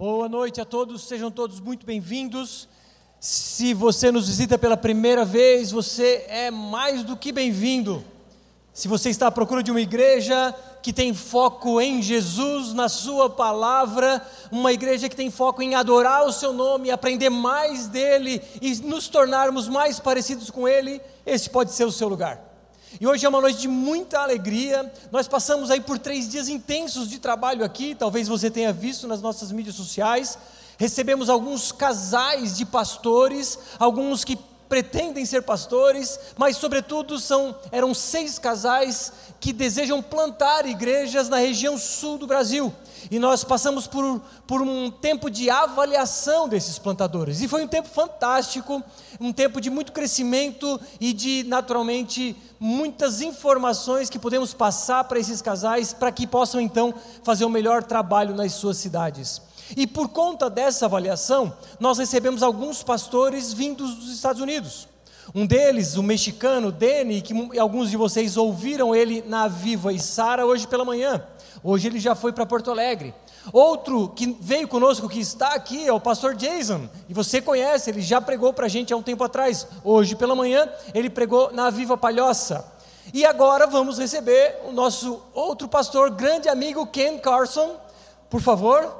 Boa noite a todos, sejam todos muito bem-vindos. Se você nos visita pela primeira vez, você é mais do que bem-vindo. Se você está à procura de uma igreja que tem foco em Jesus, na Sua palavra, uma igreja que tem foco em adorar o Seu nome, aprender mais dele e nos tornarmos mais parecidos com Ele, esse pode ser o seu lugar. E hoje é uma noite de muita alegria. Nós passamos aí por três dias intensos de trabalho aqui, talvez você tenha visto nas nossas mídias sociais. Recebemos alguns casais de pastores, alguns que pretendem ser pastores, mas sobretudo são eram seis casais que desejam plantar igrejas na região sul do Brasil. E nós passamos por, por um tempo de avaliação desses plantadores. E foi um tempo fantástico, um tempo de muito crescimento e de, naturalmente, muitas informações que podemos passar para esses casais para que possam então fazer o melhor trabalho nas suas cidades. E por conta dessa avaliação, nós recebemos alguns pastores vindos dos Estados Unidos. Um deles, o mexicano Deni, que alguns de vocês ouviram ele na Viva e Sara hoje pela manhã. Hoje ele já foi para Porto Alegre. Outro que veio conosco, que está aqui, é o pastor Jason. E você conhece, ele já pregou para a gente há um tempo atrás. Hoje pela manhã, ele pregou na Viva Palhoça. E agora vamos receber o nosso outro pastor, grande amigo Ken Carson. Por favor,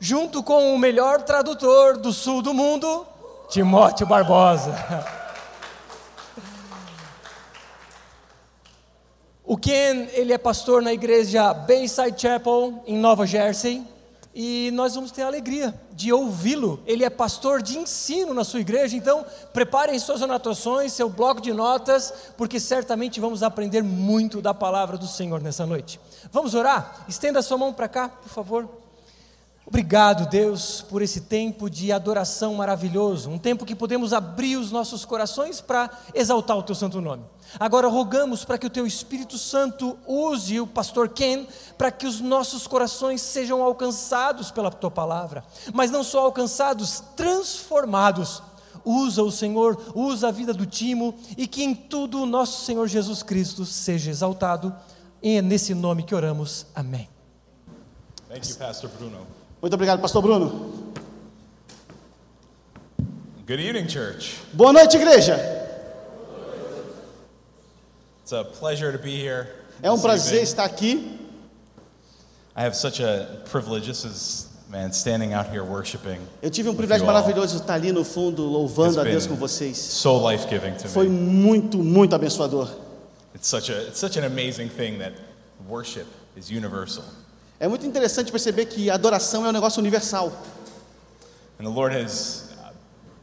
junto com o melhor tradutor do sul do mundo, Timóteo Barbosa. O Ken, ele é pastor na igreja Bayside Chapel, em Nova Jersey, e nós vamos ter a alegria de ouvi-lo. Ele é pastor de ensino na sua igreja, então preparem suas anotações, seu bloco de notas, porque certamente vamos aprender muito da palavra do Senhor nessa noite. Vamos orar? Estenda sua mão para cá, por favor. Obrigado, Deus, por esse tempo de adoração maravilhoso, um tempo que podemos abrir os nossos corações para exaltar o teu santo nome. Agora rogamos para que o teu Espírito Santo use o pastor Ken para que os nossos corações sejam alcançados pela tua palavra, mas não só alcançados, transformados. Usa o Senhor, usa a vida do Timo e que em tudo o nosso Senhor Jesus Cristo seja exaltado. E é nesse nome que oramos. Amém. Thank you, Pastor Bruno. Muito obrigado, pastor Bruno. Good evening, church. Boa noite, igreja. It's a pleasure to be here. É um prazer evening. estar aqui. I have such a privilege. This is, man, standing out here worshiping. Eu tive um privilégio maravilhoso de estar ali no fundo, louvando a Deus com vocês. So life giving to Foi me. muito, muito abençoador. It's such a it's such an amazing thing that worship is universal. É muito interessante perceber que a adoração é um negócio universal. And the Lord has uh,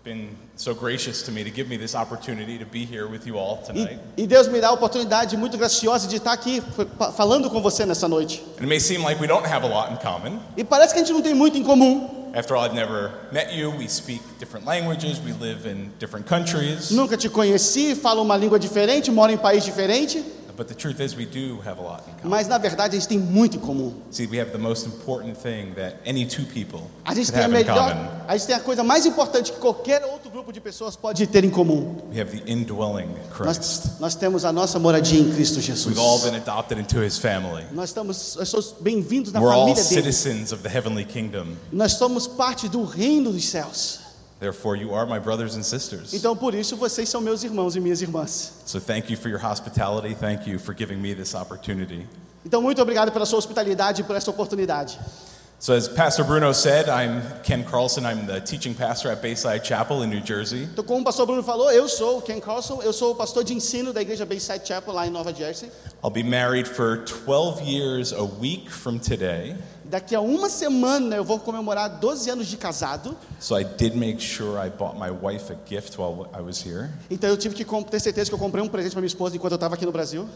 been so gracious to me to give me this opportunity to be here with you all E, tonight. e Deus me dá a oportunidade muito graciosa de estar aqui fa- falando com você nessa noite. And it may seem like we don't have a lot in common. E parece que a gente não tem muito em comum. After all, I've never met you. We speak different languages. We live in different countries. Nunca te conheci, falo uma língua diferente, moro em país diferente. But the truth is, we do have a lot in common. Mas na verdade a gente tem muito em comum. See, we have the most important thing that any two people A gente tem a have in melhor, common. a gente tem a coisa mais importante que qualquer outro grupo de pessoas pode ter em comum. We have the indwelling Christ. Nós, nós temos a nossa moradia em Cristo Jesus. We've all been adopted into His family. Nós estamos nós somos bem-vindos na We're all família dele. citizens of the heavenly kingdom. Nós somos parte do reino dos céus. Therefore, you are my brothers and sisters. Então por isso vocês são meus irmãos e minhas irmãs. So thank you for your hospitality. Thank you for giving me this opportunity. Então muito obrigado pela sua hospitalidade e por essa oportunidade. So, as Pastor Bruno said, I'm Ken Carlson. I'm the teaching pastor at Bayside Chapel in New Jersey. Então como o pastor Bruno falou, eu sou o Ken Carlson, eu sou o pastor de ensino da igreja Bayside Chapel lá em Nova Jersey. I'll be married for 12 years a week from today. Daqui a uma semana eu vou comemorar 12 anos de casado. So I did make sure I bought my wife a gift while I was here. Então eu tive que ter certeza que eu comprei um presente para minha esposa enquanto eu estava aqui no Brasil.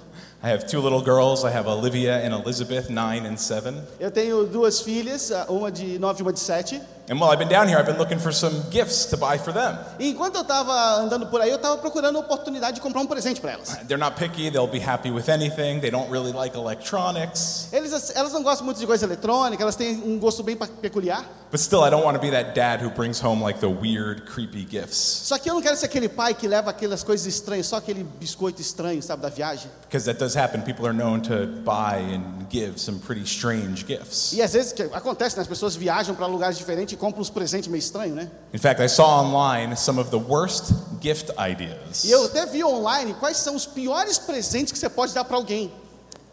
I have two little girls. I have Olivia and Elizabeth, nine and seven. Eu tenho duas filhas, uma de 9 e uma de 7. And while I've been down here, I've been looking for some gifts to buy for them. E enquanto eu estava andando por aí, eu estava procurando a oportunidade de comprar um presente para elas. They're not picky, they'll be happy with anything. They don't really like electronics. Eles, elas não gostam muito de coisa eletrônica, elas têm um gosto bem peculiar. But still, I don't want to be that dad who brings home like the weird, creepy gifts. Só que eu não quero ser aquele pai que leva aquelas coisas estranhas, só aquele biscoito estranho, sabe, da viagem. Because that does happen. People are known to buy and give some pretty strange gifts. E às vezes que acontece, né, as pessoas viajam para lugares diferentes e compram uns presentes meio estranhos, né? In fact, I saw online some of the worst gift ideas. E eu até vi online quais são os piores presentes que você pode dar para alguém.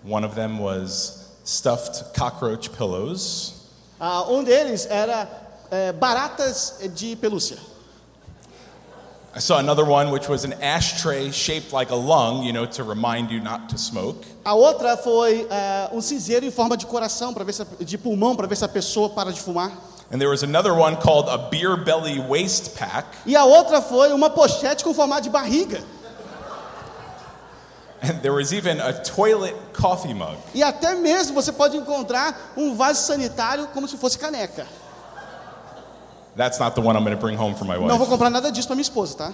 One of them was stuffed cockroach pillows. Ah, um deles era é, baratas de pelúcia. I saw another one which was an ashtray shaped like a lung, you know, to remind you not to smoke. A outra foi é, um cinzeiro em forma de coração, para ver se, de pulmão, para ver se a pessoa para de fumar. And there was another one called a beer belly waist pack. E a outra foi uma pochete com formato de barriga. And there was even a toilet coffee mug. E até mesmo você pode encontrar um vaso sanitário como se fosse caneca. That's not the one I'm going to bring home for my Não vou wife. comprar nada disso para minha esposa, tá?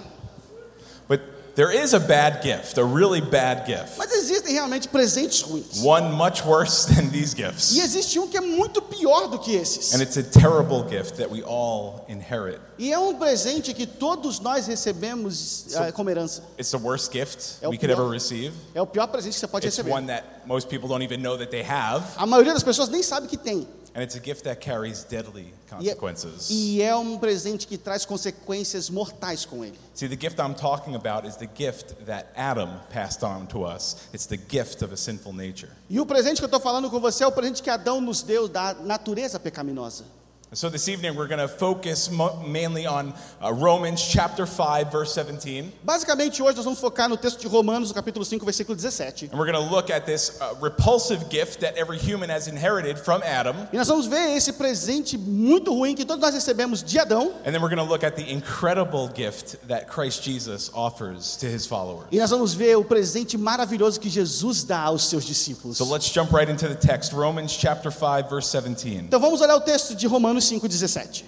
But there is a bad gift, a really bad gift. Mas existem realmente presentes ruins. One much worse than these E gifts. existe um que é muito pior do que esses. And it's a terrible gift that we all inherit. E é um presente que todos nós recebemos ah, como herança. It's the worst gift É we could pior. ever receive. É o pior presente que você pode It's receber. one that most people don't even know that they have. A maioria das pessoas nem sabe que tem. And it's a gift that carries deadly E é, consequences. e é um presente que traz consequências mortais com ele. See, the gift I'm talking about is the gift that Adam passed on to us. It's the gift of a sinful nature. E o presente que eu estou falando com você é o presente que Adão nos deu da natureza pecaminosa. So this evening we're going to focus mainly on uh, Romans chapter 5 verse 17. Basicamente, hoje nós vamos focar no texto de Romanos, no capítulo 5, versículo 17. And we're going to look at this uh, repulsive gift that every human has inherited from Adam. E nós vamos ver esse presente muito ruim que todos nós recebemos de Adão. And then we're going to look at the incredible gift that Christ Jesus offers to his followers. E nós vamos ver o presente maravilhoso que Jesus dá aos seus discípulos. So let's jump right into the text. Romans chapter 5 verse 17. Então vamos olhar o texto de Romanos 5,17.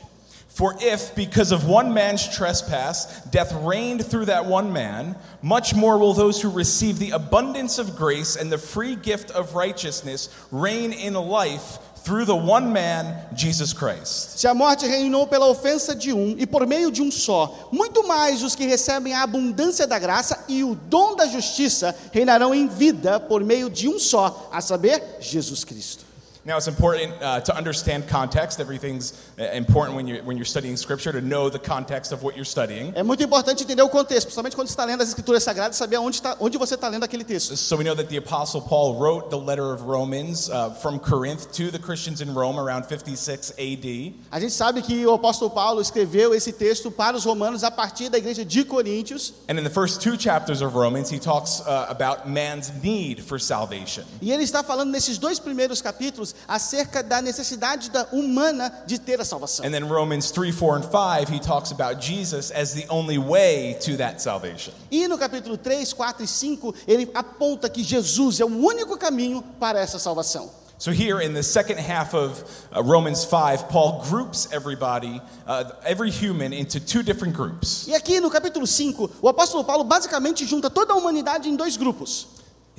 For if, because of one man's trespass, death reigned through that one man, much more will those who receive the abundance of grace and the free gift of righteousness reign in life through the one man, Jesus Christ. Se a morte reinou pela ofensa de um e por meio de um só, muito mais os que recebem a abundância da graça e o dom da justiça reinarão em vida por meio de um só, a saber, Jesus Cristo. Now, it's important uh, to understand context. Everything's uh, important when you're, when you're studying Scripture to know the context of what you're studying. É muito importante entender o contexto, principalmente quando está lendo as Escrituras Sagradas, saber onde, está, onde você está lendo aquele texto. So we know that the Apostle Paul wrote the letter of Romans uh, from Corinth to the Christians in Rome around 56 AD. A gente sabe que o apóstolo Paulo escreveu esse texto para os romanos a partir da igreja de Coríntios, And in the first two chapters of Romans, he talks uh, about man's need for salvation. e ele está falando nesses dois primeiros capítulos acerca da necessidade da humana de ter a salvação. And then Romans 3, 4, and 5, he talks about Jesus as the only way to that salvation. E no capítulo 3, 4 e 5, ele aponta que Jesus é o único caminho para essa salvação. So here in the second half of uh, Romans 5, Paul groups everybody, uh, every human, into two different groups. E aqui no capítulo 5, o apóstolo Paulo basicamente junta toda a humanidade em dois grupos.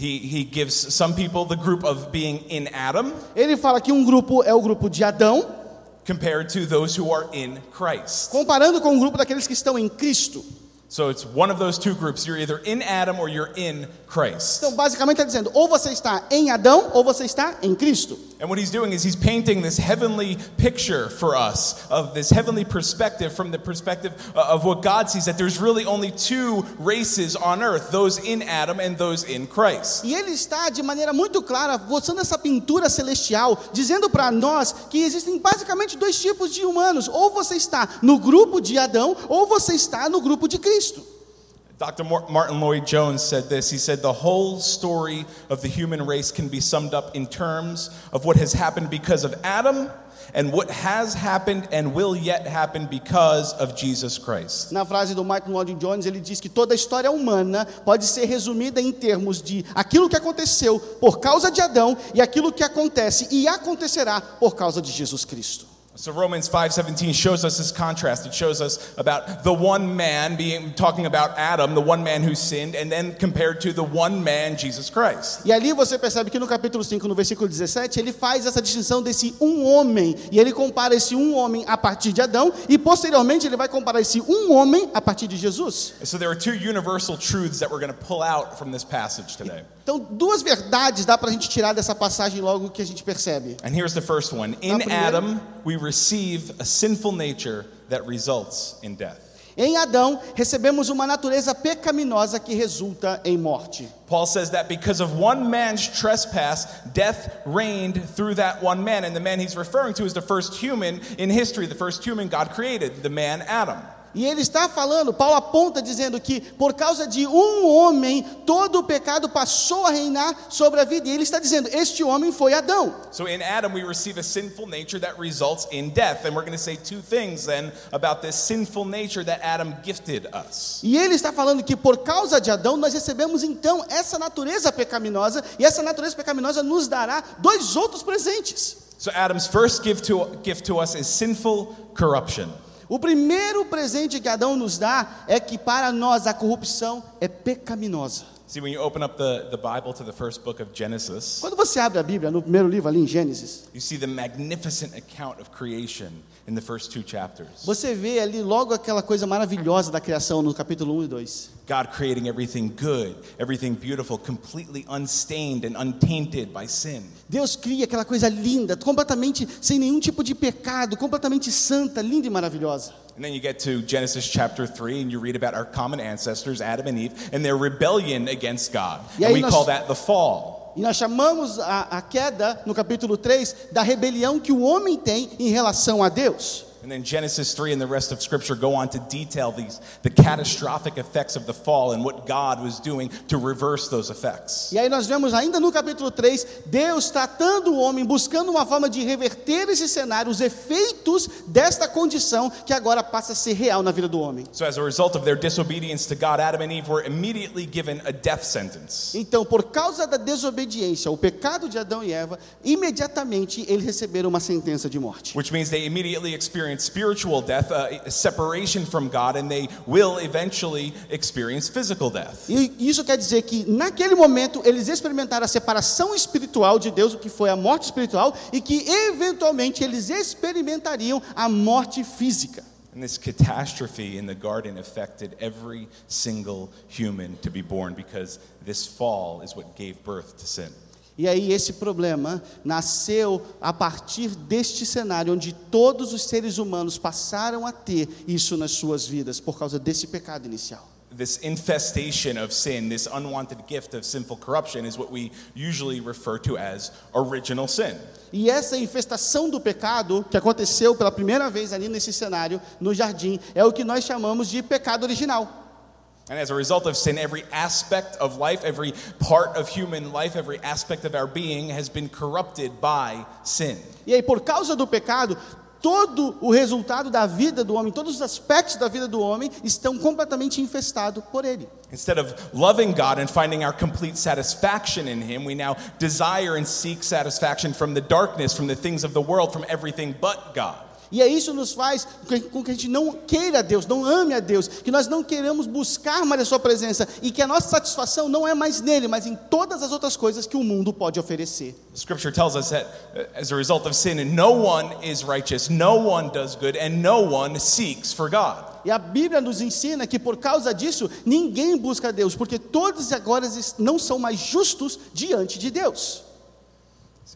He, he gives some people the group of being in Adam Ele fala que um grupo é o grupo de Adão, compared to those who are in Christ. comparando com o grupo daqueles que estão em Cristo. So it's one of those two groups. You're either in Adam or you're in Christ. Então, basicamente, está dizendo: ou você está em Adão, ou você está em Cristo. And what he's doing is he's painting this heavenly picture for us of this heavenly perspective from the perspective uh, of what God sees that there's really only two races on earth, those in Adam and those in Christ. E ele está, de maneira muito clara, mostrando essa pintura celestial, dizendo para nós que existem basicamente dois tipos de humanos: ou você está no grupo de Adão, ou você está no grupo de Cristo. Dr. Mar- Martin Lloyd Jones said this. He said, The whole story of the human race can be summed up in terms of what has happened because of Adam and what has happened and will yet happen because of Jesus Christ. Na frase do Martin Lloyd Jones, ele diz que toda a história humana pode ser resumida em termos de aquilo que aconteceu por causa de Adão e aquilo que acontece e acontecerá por causa de Jesus Cristo. So Romans 5:17 shows us this contrast. It shows us about the one man being talking about Adam, the one man who sinned, and then compared to the one man Jesus Christ. E ali você percebe que no capítulo 5, no versículo 17, ele faz essa distinção desse um homem. E ele compara esse um homem a partir de Adão. E posteriormente ele vai comparar esse um homem a partir de Jesus. So there are two universal truths that we're going to pull out from this passage today. Então, duas verdades dá para a gente tirar dessa passagem logo que a gente percebe. And here's the first one. In primeira- Adam, we receive a sinful nature that results in death. Em Adão, recebemos uma natureza pecaminosa que resulta em morte. Paul says that because of one man's trespass, death reigned through that one man. And the man he's referring to is the first human in history, the first human God created, the man Adam. E ele está falando, Paulo aponta dizendo que por causa de um homem, todo o pecado passou a reinar sobre a vida. E ele está dizendo: este homem foi Adão. So in Adam, we receive a sinful nature that results in death. And we're going to say two things then about this sinful nature that Adam gifted us. E ele está falando que por causa de Adão, nós recebemos então essa natureza pecaminosa, e essa natureza pecaminosa nos dará dois outros presentes. So Adam's first gift to, gift to us is sinful corruption. O primeiro presente que Adão nos dá é que para nós a corrupção é pecaminosa. See, when you open up the, the Bible to the first book of Genesis, Quando você abre a Bíblia, no primeiro livro ali em Gênesis, you see the magnificent account of creation in the first two chapters. você vê ali logo aquela coisa maravilhosa da criação no capítulo 1 e 2. God creating everything good, everything beautiful, completely unstained and untainted by sin. Deus cria aquela coisa linda, completamente sem nenhum tipo de pecado, completamente santa, linda e maravilhosa. And then you get to Genesis chapter 3 and you read about our common ancestors, Adam and Eve, and their rebellion against God. E And we nós- call that the fall. E nós chamamos a, a queda, no capítulo 3, da rebelião que o homem tem em relação a Deus. And then Genesis 3 and the rest of scripture go on to detail these the catastrophic effects of the fall and what God was doing to reverse those effects. E aí nós vemos ainda no capítulo 3, Deus tratando o homem, buscando uma forma de reverter esse cenário, os efeitos desta condição que agora passa a ser real na vida do homem. So as a result of their disobedience to God, Adam and Eve were immediately given a death sentence. Então, por causa da desobediência, o pecado de Adão e Eva, imediatamente eles receberam uma sentença de morte. Which means they immediately experience spiritual death, uh, separation from God, and they will eventually experience physical death. E isso quer dizer que naquele momento eles experimentaram a separação espiritual de Deus, o que foi a morte espiritual, e que eventualmente eles experimentariam a morte física. And this catastrophe in the garden affected every single human to be born because this fall is what gave birth to sin. E aí esse problema nasceu a partir deste cenário onde todos os seres humanos passaram a ter isso nas suas vidas por causa desse pecado inicial. This infestation of sin, this unwanted gift of sinful corruption, is what we usually refer to as original sin. E essa infestação do pecado que aconteceu pela primeira vez ali nesse cenário no jardim é o que nós chamamos de pecado original. And as a result of sin, every aspect of life, every part of human life, every aspect of our being has been corrupted by sin. E aí, por causa do pecado, todo o resultado da vida do homem, todos os aspectos da vida do homem estão completamente infestados por ele. Instead of loving God and finding our complete satisfaction in Him, we now desire and seek satisfaction from the darkness, from the things of the world, from everything but God. E aí isso nos faz com que a gente não queira Deus, não ame a Deus, que nós não queremos buscar mais a Sua presença e que a nossa satisfação não é mais nele, mas em todas as outras coisas que o mundo pode oferecer. Scripture tells us that uh, as a result of sin, no one is righteous, no one does good, and no one seeks for God. E a Bíblia nos ensina que por causa disso ninguém busca Deus, porque todos agora não são mais justos diante de Deus.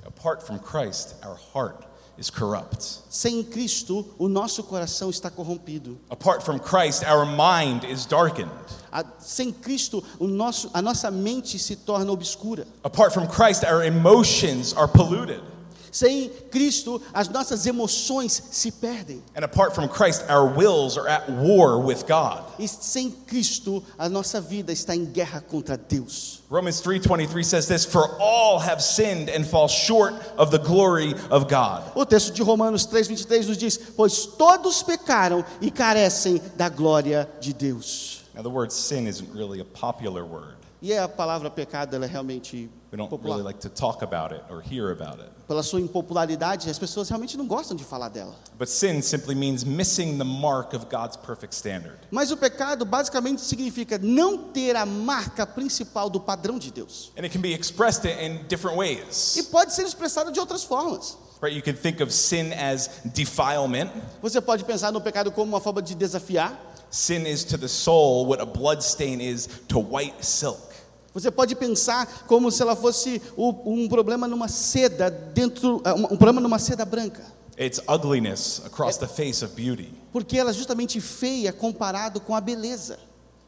Apart from Christ, our heart is corrupt. Sem Cristo, o nosso coração está corrompido. Apart from Christ, our mind is darkened. A- sem Cristo, o nosso, a nossa mente se torna obscura. Apart from Christ, our emotions are polluted. Sem Cristo, as nossas emoções se perdem. And apart from Christ, our wills are at war with God. E sem Cristo, a nossa vida está em guerra contra Deus. Romans 3:23 says this, "For all have sinned and fall short of the glory of God." O texto de Romanos 3:23 nos diz: "Pois todos pecaram e carecem da glória de Deus." Now the word sin isn't really a popular word. E a palavra pecado ela é realmente We don't popular. really like to talk about it or hear about it. Pela sua impopularidade, as pessoas realmente não gostam de falar dela. But sin simply means missing the mark of God's perfect standard. Mas o pecado basicamente significa não ter a marca principal do padrão de Deus. And it can be expressed in different ways. E pode ser expressado de outras formas. Right? You can think of sin as defilement. Você pode pensar no pecado como uma forma de desafiar. Sin is to the soul what a blood stain is to white silk. Você pode pensar como se ela fosse um problema numa seda dentro, ah, um um problema numa seda branca, It's ugliness across the face of beauty. porque ela é justamente feia comparado com a beleza.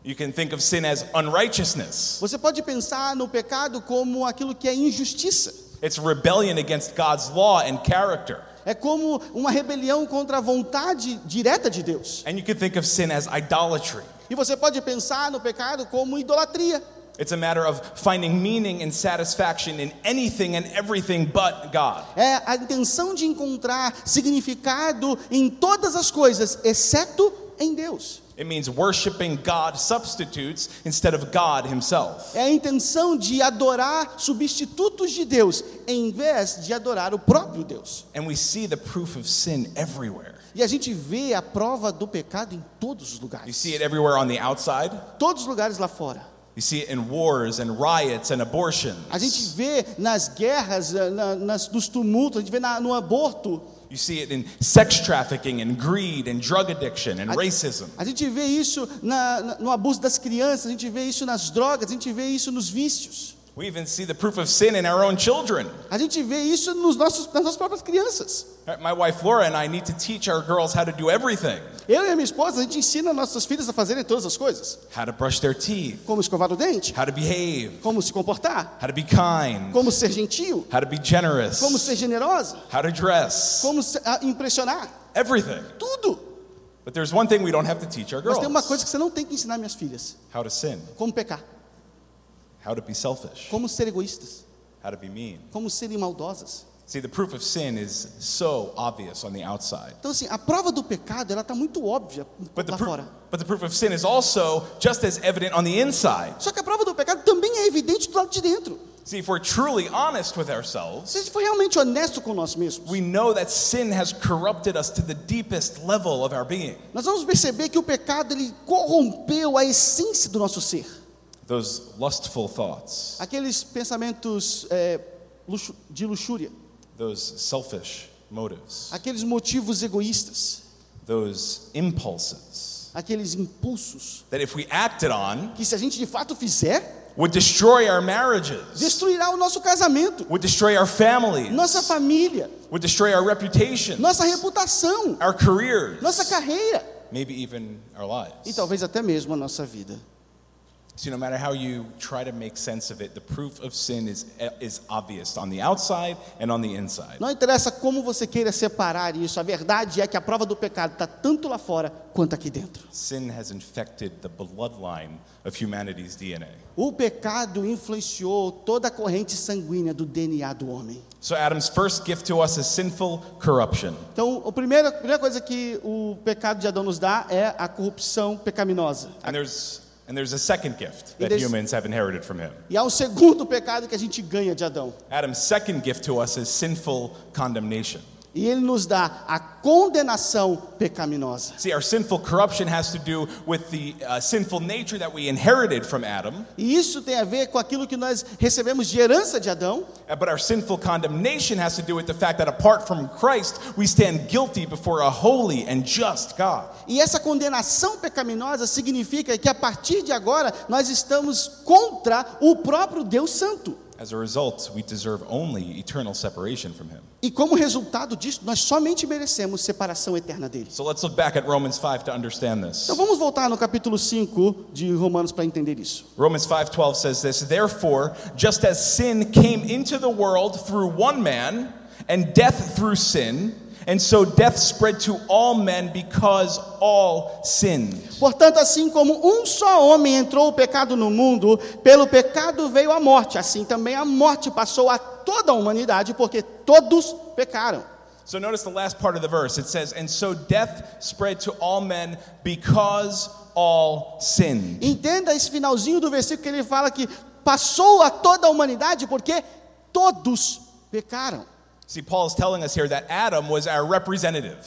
You can think of sin as unrighteousness. Você pode pensar no pecado como aquilo que é injustiça. It's rebellion against God's law and character. É como uma rebelião contra a vontade direta de Deus. And you can think of sin as idolatry. E você pode pensar no pecado como idolatria. It's a matter of finding meaning and satisfaction in anything and everything but God. É a intenção de encontrar significado em todas as coisas, exceto em Deus. It means worshiping God substitutes instead of God Himself. É a intenção de adorar substitutos de Deus, em vez de adorar o próprio Deus. And we see the proof of sin everywhere. E a gente vê a prova do pecado em todos os You lugares. see it everywhere on the outside. Todos os lugares lá fora. You see it in wars and riots and abortions. A gente vê nas guerras, eh, na, nas, nos tumultos, a gente vê na- no aborto. You see it in sex trafficking and greed and drug addiction and racism. A gente vê isso na- no abuso das crianças, a gente vê isso nas drogas, a gente vê isso nos vícios. We even see the proof of sin in our own children. A gente vê isso nos nossos, nas nossas próprias crianças. My wife Laura and I need to teach our girls how to do everything. Eu e a minha esposa, a gente ensina nossas filhas a fazerem todas as coisas. how to brush their teeth, Como escovar o dente, how to behave, como se comportar, how to be kind, como ser gentil, how to be generous, como ser generosa, how to dress, como se- ah, impressionar. everything. Tudo. But there's one thing we don't have to teach our Mas tem uma girls. coisa que você não tem que ensinar minhas filhas: how to sin, como pecar, how to be selfish, como ser egoístas, how to be mean. como serem maldosas. See, the proof of sin is so obvious on the outside. Então, assim, a prova do pecado ela está muito óbvia But the, lá proof, fora. but the proof of sin is also just as evident on the inside. Só que a prova do pecado também é evidente do lado de dentro. See, if we're truly honest with Se a ourselves, gente for realmente honesto com nós mesmos, we know that sin has corrupted us to the deepest level of our being. nós vamos perceber que o pecado ele corrompeu a essência do nosso ser. Those lustful thoughts, Aqueles pensamentos é, luxu- de luxúria, those selfish motives, aqueles motivos egoístas, those impulses. Aqueles impulsos. That if we acted on que se a gente de fato fizer, would destroy our marriages, destruirá o nosso casamento, would destroy our families, nossa família, would destroy our reputation, nossa reputação, our careers, nossa carreira. Maybe even our e lives. talvez até mesmo a nossa vida. See, no matter how you try to make sense of it, the proof of sin is, is obvious on the outside and on the inside. Não interessa como você queira separar isso, a verdade é que a prova do pecado está tanto lá fora quanto aqui dentro. Sin has infected the bloodline of humanity's DNA. O pecado influenciou toda a corrente sanguínea do DNA do homem. So Adam's first gift to us is sinful corruption. Então, a primeira, a primeira coisa que o pecado de Adão nos dá é a corrupção pecaminosa. And there's and there's a second gift that humans have inherited from him. E há um segundo pecado que a gente ganha de Adão. Adam's second gift to us is sinful condemnation. E ele nos dá a condenação pecaminosa. See, our sinful corruption has to do with the uh, sinful nature that we inherited from Adam, E isso tem a ver com aquilo que nós recebemos de herança de Adão. uh, but our sinful condemnation has to do with the fact that apart from Christ, we stand guilty before a holy and just God. E essa condenação pecaminosa significa que a partir de agora nós estamos contra o próprio Deus Santo. As a result, we deserve only eternal separation from Him. E como resultado disso, nós somente merecemos separação eterna dele. So let's look back at Romans 5 to understand this. Então vamos voltar no capítulo 5 de Romanos para entender isso. Romans 5:12 says this, therefore, just as sin came into the world through one man, and death through sin, and so death spread to all men because all sinned. Portanto, assim como um só homem entrou o pecado no mundo, pelo pecado veio a morte, assim também a morte passou a toda a humanidade, porque todos pecaram. So notice the last part of the verse. It says, And so death spread to all men because all sinned. Entenda esse finalzinho do versículo que ele fala que passou a toda a humanidade porque todos pecaram. See, Paul is telling us here that Adam was our representative.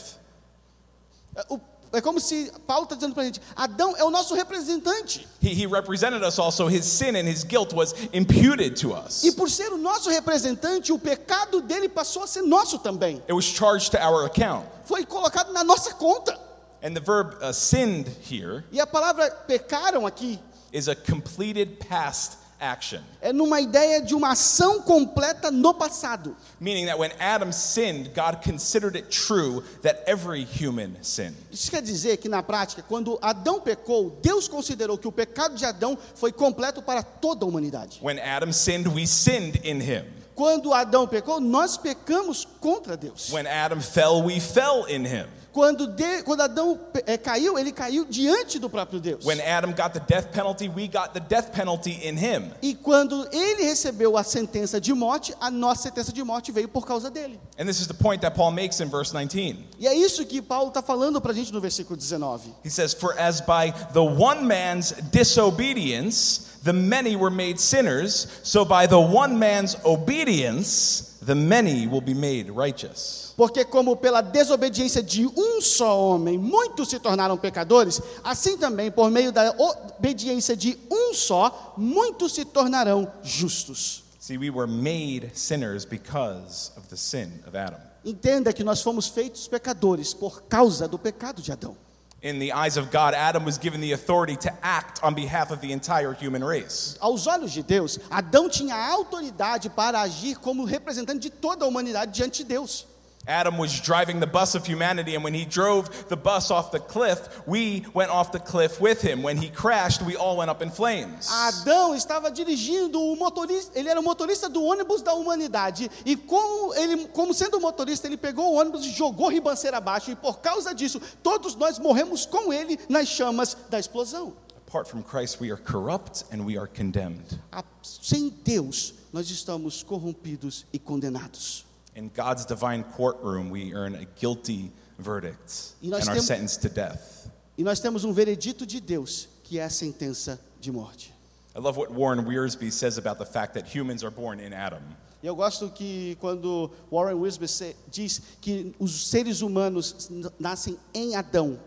É, É como se Paulo está dizendo para a gente: Adão é o nosso representante. He, he represented us also. His sin and his guilt was imputed to us. E por ser o nosso representante, o pecado dele passou a ser nosso também. It was charged to our account. Foi colocado na nossa conta. And the verb uh, sinned here E a palavra pecaram aqui is a completed past action, é numa ideia de uma ação completa no passado. meaning that when Adam sinned, God considered it true that every human sinned. Isso quer dizer que na prática, quando Adão pecou, Deus considerou que o pecado de Adão foi completo para toda a humanidade. When Adam sinned, we sinned in him. Quando Adão pecou, nós pecamos contra Deus. When Adam fell, we fell in him. Quando, de- quando Adão eh, caiu, ele caiu diante do próprio Deus. When Adam got the death penalty, we got the death penalty in him. E quando ele recebeu a sentença de morte, a nossa sentença de morte veio por causa dele. And this is the point that Paul makes in verse 19. E é isso que Paulo está falando para a gente no versículo 19. He says, For as by the one man's disobedience the many were made sinners, so by the one man's obedience the many will be made righteous. Porque, como pela desobediência de um só homem muitos se tornaram pecadores, assim também, por meio da obediência de um só, muitos se tornarão justos. See, we were made sinners because of the sin of Adam. Entenda que nós fomos feitos pecadores por causa do pecado de Adão. In the eyes of God, Adam was given the authority to act on behalf of the entire human race. Aos olhos de Deus, Adão tinha autoridade para agir como representante de toda a humanidade diante de Deus. Adam was driving the bus of humanity, and when he drove the bus off the cliff, we went off the cliff with him. When he crashed, we all went up in flames. Adão estava dirigindo o motorista, ele era o motorista do ônibus da humanidade, e como ele, como sendo o motorista, ele pegou o ônibus e jogou ribanceira abaixo, e por causa disso, todos nós morremos com ele nas chamas da explosão. Apart from Christ, we are corrupt and we are condemned. Sem Deus, nós estamos corrompidos e condenados. In God's divine courtroom, we earn a guilty verdict and are temos- sentenced to death. E nós temos um veredito de Deus, que é a sentença de morte. I love what Warren Wiersbe says about the fact that humans are born in Adam. E eu gosto que quando Warren Wiersbe diz que os seres humanos nascem em Adão.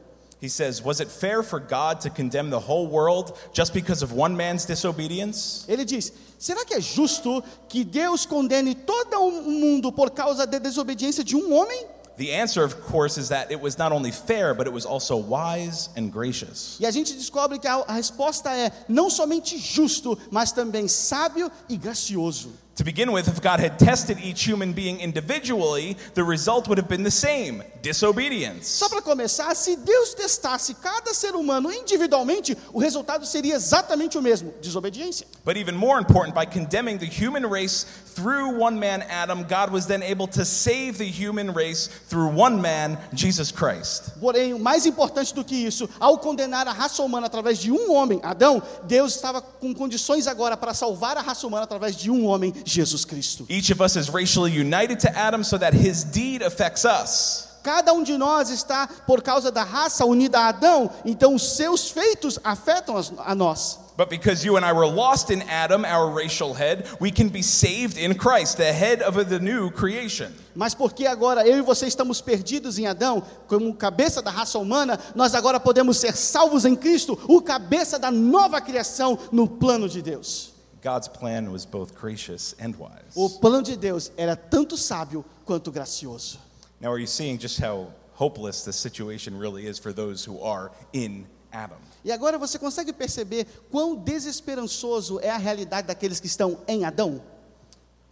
He says, Was it fair for God to condemn the whole world just because of one man's disobedience? Ele diz: será que é justo que Deus condene todo o mundo por causa da desobediência de um homem? The answer, of course, is that it was not only fair, but it was also wise and gracious. E a gente descobre que a, resposta é não somente justo, mas também sábio e gracioso. To begin with, if God had tested each human being individually, the result would have been the same disobedience. Só para começar, se Deus testasse cada ser humano individualmente, o resultado seria exatamente o mesmo: desobediência. But even more important, by condemning the human race through one man, Adam, God was then able to save the human race through one man, Jesus Christ. Porém, mais importante do que isso, ao condenar a raça humana através de um homem, Adão, Deus estava com condições agora para salvar a raça humana através de um homem, Jesus Cristo. Each of us is racially united to Adam so that his deed affects us. Cada um de nós está, por causa da raça unida a Adão, então os seus feitos afetam a nós. But because you and I were lost in Adam, our racial head, we can be saved in Christ, the head of the new creation. Mas porque agora eu e você estamos perdidos em Adão, como cabeça da raça humana, nós agora podemos ser salvos em Cristo, o cabeça da nova criação no plano de Deus. God's plan was both gracious and wise. O plano de Deus era tanto sábio quanto gracioso. Now, are you seeing just how hopeless the situation really is for those who are in Adam? E agora você consegue perceber quão desesperançoso é a realidade daqueles que estão em Adão?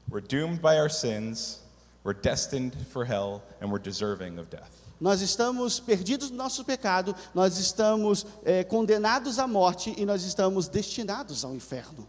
We're doomed by our sins, we're destined for hell, and we're deserving of death. Nós estamos perdidos no nosso pecado, nós estamos eh, condenados à morte e nós estamos destinados ao inferno.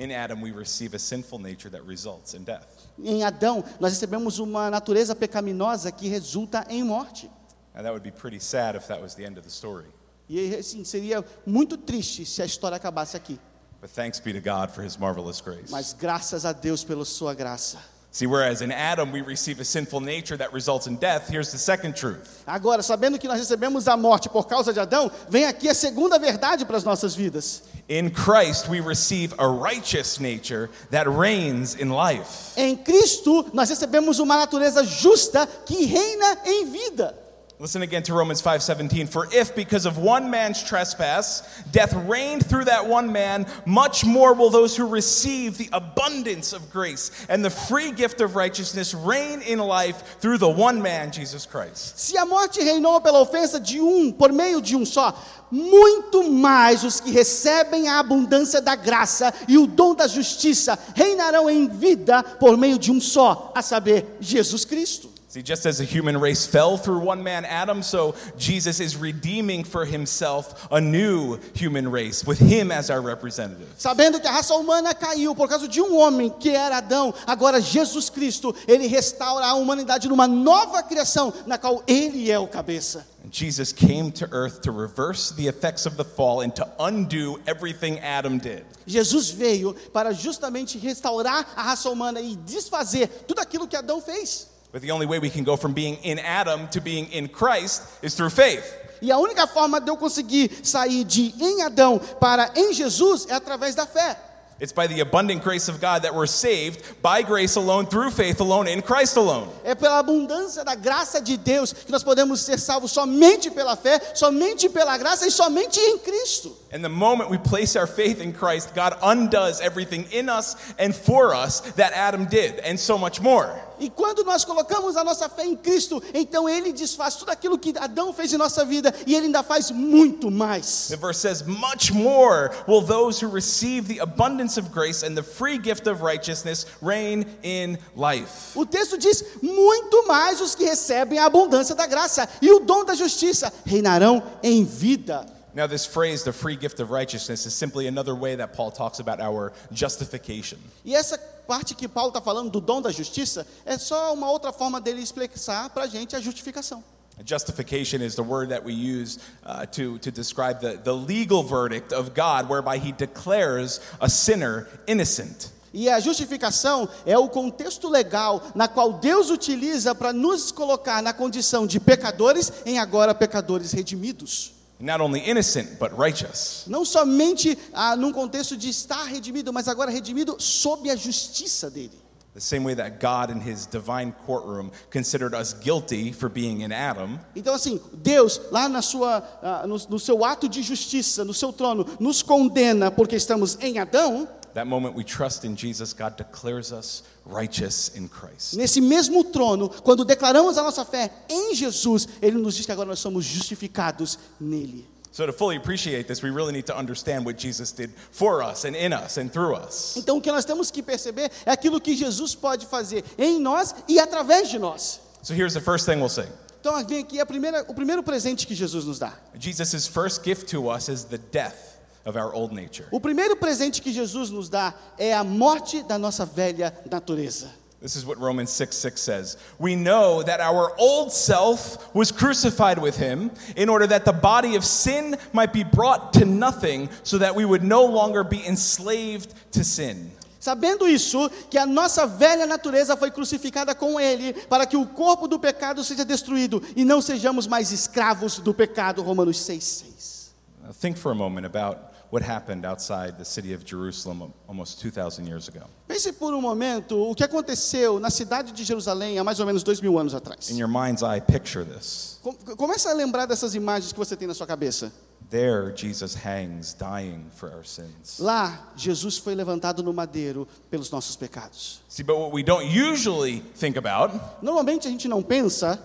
In Adam, we receive a sinful nature that results in death. Em Adão, nós recebemos uma natureza pecaminosa que resulta em morte. And that would be pretty sad if that was the end of the story. E assim, seria muito triste se a história acabasse aqui. But thanks be to God for his marvelous grace. Mas graças a Deus pela sua graça. See, whereas in Adam we receive a sinful nature that results in death, here's the second truth. Agora, sabendo que nós recebemos a morte por causa de Adão, vem aqui a segunda verdade para as nossas vidas. In Christ we receive a righteous nature that reigns in life. Em Cristo, nós recebemos uma natureza justa que reina em vida. Listen again to Romans 5:17 for if because of one man's trespass death reigned through that one man much more will those who receive the abundance of grace and the free gift of righteousness reign in life through the one man Jesus Christ. Se a morte reinou pela ofensa de um, por meio de um só, muito mais os que recebem a abundância da graça e o dom da justiça reinarão em vida por meio de um só, a saber, Jesus Cristo. See, just as the human race fell through one man, Adam, so Jesus is redeeming for himself a new human race with him as our representative. Sabendo que a raça humana caiu por causa de um homem que era Adão, agora Jesus Cristo, ele restaura a humanidade numa nova criação, na qual ele é o cabeça. Jesus came to earth to reverse the effects of the fall and to undo everything Adam did. Jesus veio para justamente restaurar a raça humana e desfazer tudo aquilo que Adão fez. But the only way we can go from being in Adam to being in Christ is through faith. E a única forma de eu conseguir sair de em Adão para em Jesus é através da fé. It's by the abundant grace of God that we're saved by grace alone, through faith alone, in Christ alone. É pela abundância da graça de Deus que nós podemos ser salvos somente pela fé, somente pela graça e somente em Cristo. And the moment we place our faith in Christ, God undoes everything in us and for us that Adam did, and so much more. E quando nós colocamos a nossa fé em Cristo, então Ele desfaz tudo aquilo que Adão fez em nossa vida e Ele ainda faz muito mais. The verse says, Much more will those who receive the abundance of grace and the free gift of righteousness reign in life. O texto diz: muito mais os que recebem a abundância da graça e o dom da justiça reinarão em vida. Now, this phrase, the free gift of righteousness, is simply another way that Paul talks about our justification. E essa parte que Paulo está falando do dom da justiça é só uma outra forma dele explicar para a gente a justificação. Justification is the word that we use uh, to, to describe the, the legal verdict of God, whereby he declares a sinner innocent. E a justificação é o contexto legal na qual Deus utiliza para nos colocar na condição de pecadores em agora pecadores redimidos. Not only innocent, but righteous. Não somente ah, num contexto de estar redimido, mas agora redimido sob a justiça dele. The same way that God in his divine courtroom considered us guilty for being in Adam, Então, assim, Deus, lá na sua, ah, no, no seu ato de justiça, no seu trono, nos condena porque estamos em Adão. That moment we trust in Jesus, God declares us righteous in Christ. Nesse mesmo trono, quando declaramos a nossa fé em Jesus, Ele nos diz que agora nós somos justificados nele. So, to fully appreciate this, we really need to understand what Jesus did for us and in us and through us. Então, o que nós temos que perceber é aquilo que Jesus pode fazer em nós e através de nós. So, here's the first thing we'll say Então, vem aqui a primeira, o primeiro presente que Jesus nos dá. Jesus' first gift to us is the death of our old nature. O primeiro presente que Jesus nos dá é a morte da nossa velha natureza. This is what Romans 6 6 says. We know that our old self was crucified with him in order that the body of sin might be brought to nothing, so that we would no longer be enslaved to sin. Sabendo isso, que a nossa velha natureza foi crucificada com Ele, para que o corpo do pecado seja destruído e não sejamos mais escravos do pecado. Romanos 6,6. Now, think for a moment about what happened outside the city of Jerusalem almost 2,000 years ago. Pense por um momento o que aconteceu na cidade de Jerusalém há mais ou menos dois mil anos atrás. In your mind's eye, picture this. Com- Começa a lembrar dessas imagens que você tem na sua cabeça. There, Jesus hangs, dying for our sins. Lá, Jesus foi levantado no madeiro pelos nossos pecados. See, but what we don't usually think about Normalmente a gente não pensa,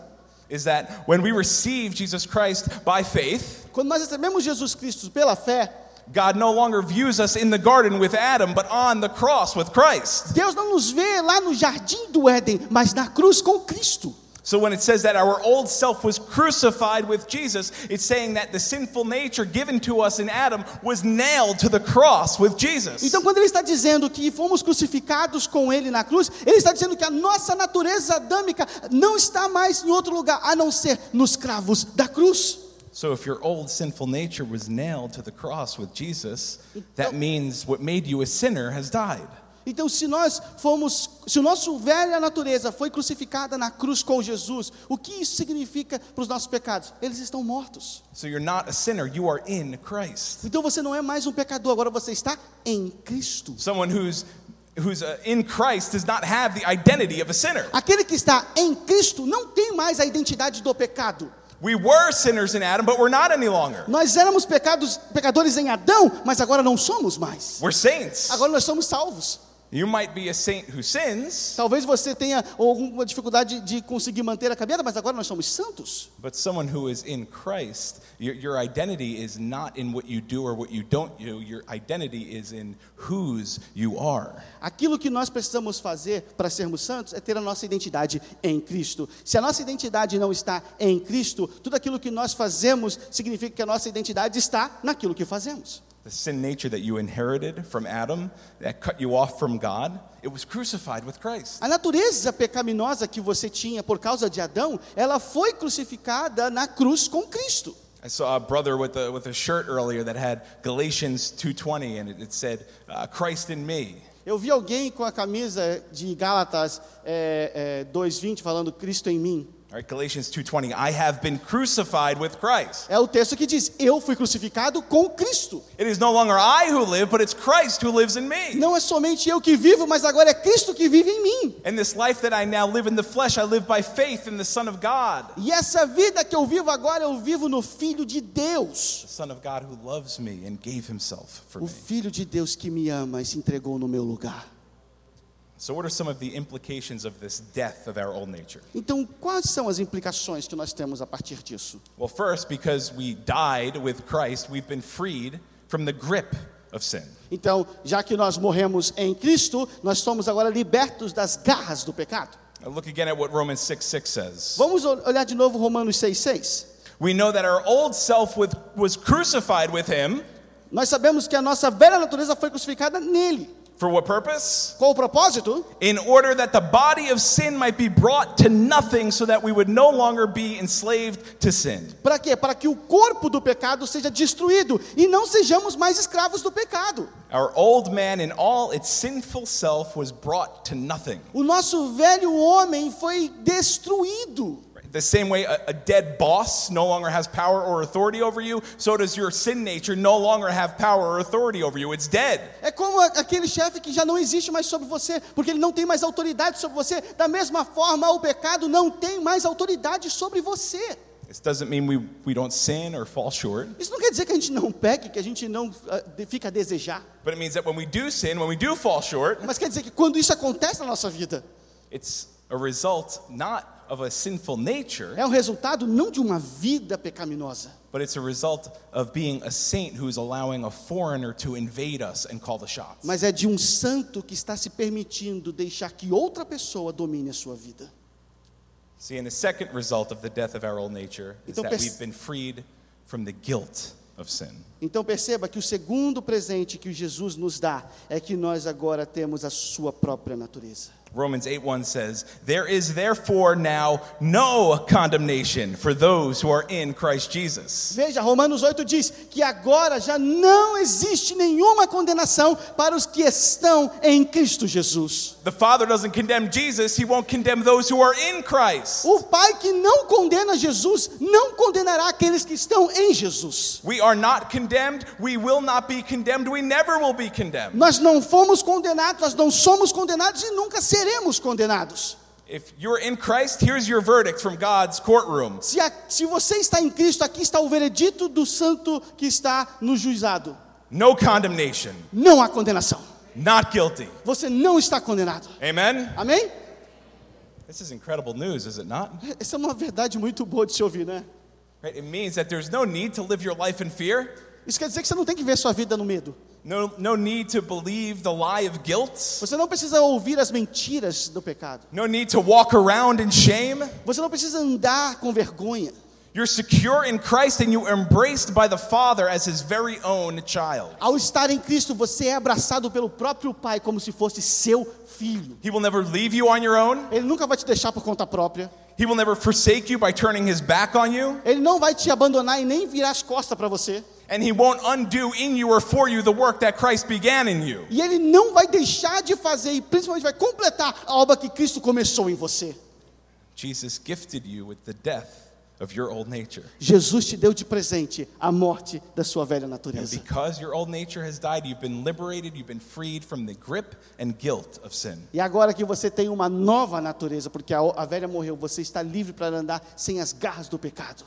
is that when we receive Jesus Christ by faith, quando nós recebemos Jesus Cristo pela fé, God no longer views us in the garden with Adam, but on the cross with Christ. Deus não nos vê lá no jardim do Éden, mas na cruz com Cristo. So when it says that our old self was crucified with Jesus, it's saying that the sinful nature given to us in Adam was nailed to the cross with Jesus. Então, quando ele está dizendo que fomos crucificados com ele na cruz, ele está dizendo que a nossa natureza adâmica não está mais em outro lugar a não ser nos cravos da cruz. So if your old sinful nature was nailed to the cross with Jesus, that means what made you a sinner has died. Então, se nós fomos, se o nosso velha natureza foi crucificada na cruz com Jesus, o que isso significa para os nossos pecados? Eles estão mortos. So you're not a sinner, you are in Christ. Então você não é mais um pecador, agora você está em Cristo. Someone who's who's uh, in Christ does not have the identity of a sinner. Aquele que está em Cristo não tem mais a identidade do pecado. We were sinners in Adam, but we're not any longer. Nós éramos pecados, pecadores em Adão, mas agora não somos mais. We're saints. Agora nós somos salvos. You might be a saint who sins, Talvez você tenha alguma dificuldade de conseguir manter a caminhada, mas agora nós somos santos. but someone who is in Christ, your, your identity is not in what you do or what you don't do. Your identity is in whose you are. Aquilo que nós precisamos fazer para sermos santos é ter a nossa identidade em Cristo. Se a nossa identidade não está em Cristo, tudo aquilo que nós fazemos significa que a nossa identidade está naquilo que fazemos. The sin nature that you inherited from Adam, that cut you off from God, it was crucified with Christ. A natureza pecaminosa que você tinha por causa de Adão, ela foi crucificada na cruz com Cristo. I saw a brother with a, with a shirt earlier that had Galatians 2.20 and it, it said, uh, Christ in me. Eu vi alguém com a camisa de Gálatas é, é, 2:20 falando Cristo em mim. Right, Galatians 2.20, I have been crucified with Christ. É o texto que diz: Eu fui crucificado com Cristo. It is no longer I who live, but it's Christ who lives in me. Não é somente eu que vivo, mas agora é Cristo que vive em mim. And this life that I now live in the flesh, I live by faith in the Son of God, E essa vida que eu vivo agora, eu vivo no Filho de Deus. the Son of God who loves me and gave himself for O me. Filho de Deus que me ama e se entregou no meu lugar. So, what are some of the implications of this death of our old nature? Então, quais são as implicações que nós temos a partir disso? Well, first, because we died with Christ, we've been freed from the grip of sin. Então, já que nós morremos em Cristo, nós somos agora libertos das garras do pecado. Now look again at what Romans 6 6 says. Vamos ol- olhar de novo Romanos 6,6. We know that our old self with, was crucified with him. Nós sabemos que a nossa velha natureza foi crucificada nele. For what purpose? Qual o propósito? In order that the body of sin might be brought to nothing, so that we would no longer be enslaved to sin. Para quê? Para que o corpo do pecado seja destruído e não sejamos mais escravos do pecado. Our old man in all its sinful self was brought to nothing. O nosso velho homem foi destruído. The same way a, a dead boss no longer has power or authority over you, so does your sin nature no longer have power or authority over you. It's dead. É como aquele chefe que já não existe mais sobre você, porque ele não tem mais autoridade sobre você. Da mesma forma, o pecado não tem mais autoridade sobre você. This doesn't mean we, we don't sin or fall short, Isso não quer dizer que a gente não peque, que a gente não de- fica a desejar. but it means that when we do sin, when we do fall short, Mas quer dizer que quando isso acontece na nossa vida, it's a result not of a sinful nature, é o resultado não de uma vida pecaminosa, but it's a result of being a saint who's allowing a foreigner to invade us and call the shots. mas é de um santo que está se permitindo deixar que outra pessoa domine a sua vida. See, and the second result of the death of our old nature is Então, that we've been freed from the guilt of sin. Então perceba que o segundo presente que Jesus nos dá é que nós agora temos a sua própria natureza. Romans 8:1 says, "There is therefore now no condemnation for those who are in Christ Jesus." Veja, Romanos 8 diz que agora já não existe nenhuma condenação para os que estão em Cristo Jesus. The Father doesn't condemn Jesus, he won't condemn those who are in Christ. O Pai que não condena Jesus não condenará aqueles que estão em Jesus. We are not condemned, we will not be condemned, we never will be condemned. Nós não fomos condenados, nós não somos condenados e nunca seremos condenados. If you're in Christ, here's your verdict from God's courtroom. Se, a- se você está em Cristo, aqui está o veredito do santo que está no juizado. No condemnation, Não há condenação. not guilty. Você não está condenado. Amen. Amém? This is incredible news, is it not? Essa é uma verdade muito boa de se ouvir, né? Right? It means that there's no need to live your life in fear. Isso quer dizer que você não tem que ver sua vida no medo. No, no need to believe the lie of guilt. Você não precisa ouvir as mentiras do pecado. No need to walk around in shame. Você não precisa andar com vergonha. You're secure in Christ and you are embraced by the Father as his very own child. Ao estar em Cristo, você é abraçado pelo próprio Pai como se fosse seu filho. He will never leave you on your own. Ele nunca vai te deixar por conta própria. He will never forsake you by turning his back on you. Ele não vai te abandonar e nem virar as costas para você. And he won't undo in you or for you the work that Christ began in you. E ele não vai deixar de fazer e principalmente vai completar a obra que Cristo começou em você. Jesus gifted you with the death of your old nature. Jesus te deu de presente a morte da sua velha And natureza. because your old nature has died, you've been liberated, you've been freed from the grip and guilt of sin. E agora que você tem uma nova natureza, porque a, a velha morreu, você está livre para andar sem as garras do pecado.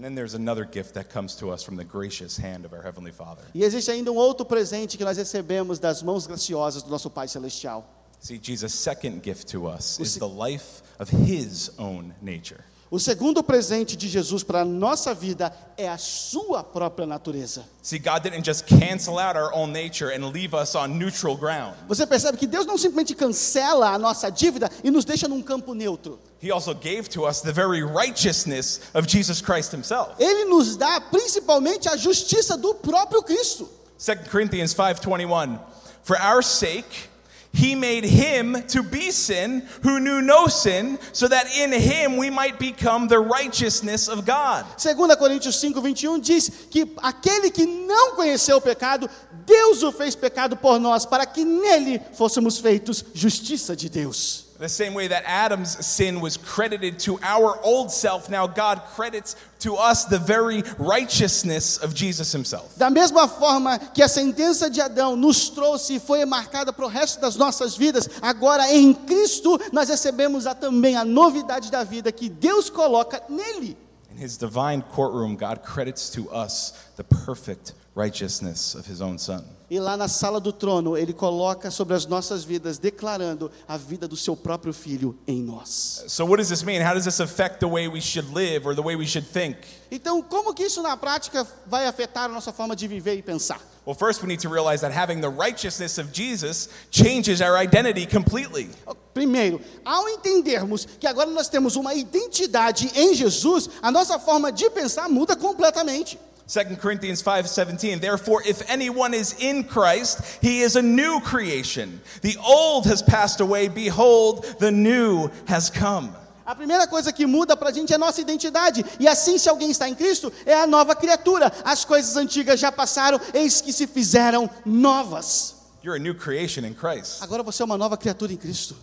And then there's another gift that comes to us from the gracious hand of our Heavenly Father. E existe ainda um outro presente que nós recebemos das mãos graciosas do nosso Pai Celestial. See, Jesus' second gift to us is the life of His own nature. O segundo presente de Jesus para a nossa vida é a sua própria natureza. See, God didn't just cancel out our own nature and leave us on neutral ground. Você percebe que Deus não simplesmente cancela a nossa dívida e nos deixa num campo neutro. He also gave to us the very righteousness of Jesus Christ Himself. Ele nos dá principalmente a justiça do próprio Cristo. 2 Corinthians 5:21 For our sake he made him to be sin who knew no sin so that in him we might become the righteousness of God. 2 Coríntios 5, 21 diz que aquele que não conheceu o pecado, Deus o fez pecado por nós, para que nele fôssemos feitos justiça de Deus. The same way that Adam's sin was credited to our old self, now God credits to us the very righteousness of Jesus himself. Da mesma forma que a sentença de Adão nos trouxe e foi marcada para o resto das nossas vidas, agora em Cristo nós recebemos a, também a novidade da vida que Deus coloca nele. In his divine courtroom, God credits to us the perfect righteousness of his own son. E lá na sala do trono, ele coloca sobre as nossas vidas, declarando a vida do seu próprio filho em nós. So what does this mean? How does this affect the way we should live or the way we should think? Então, como que isso na prática vai afetar a nossa forma de viver e pensar? Well, first we need to realize that having the righteousness of Jesus changes our identity completely. Primeiro, ao entendermos que agora nós temos uma identidade em Jesus, a nossa forma de pensar muda completamente. 2 Corinthians 5:17 Therefore if anyone is in Christ he is a new creation the old has passed away behold the new has come A primeira coisa que muda para a gente é a nossa identidade. E assim, se alguém está em Cristo, é a nova criatura. As coisas antigas já passaram, eis que se fizeram novas. You're a new creation in Christ Agora você é uma nova criatura em Cristo.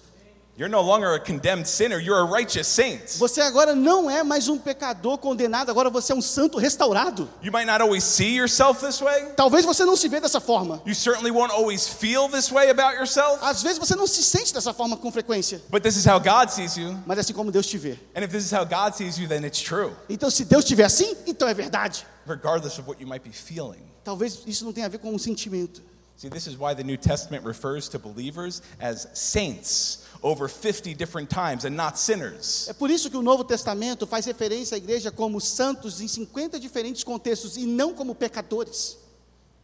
You're no longer a condemned sinner you're a righteous saint Você agora não é mais um pecador condenado, agora você é um santo restaurado. You might not always see yourself this way Talvez você não se vê dessa forma. You certainly won't always feel this way about yourself Às vezes você não se sente dessa forma com frequência. but this is how God sees you Mas é assim como Deus te vê. and if this is how God sees you then it's true Então, se Deus te vê assim, então é verdade. regardless of what you might be feeling Talvez isso não tenha a ver com um sentimento. See, this is why the New Testament refers to believers as saints over 50 different times and not sinners. É por isso que o Novo Testamento faz referência à igreja como santos em 50 diferentes contextos e não como pecadores.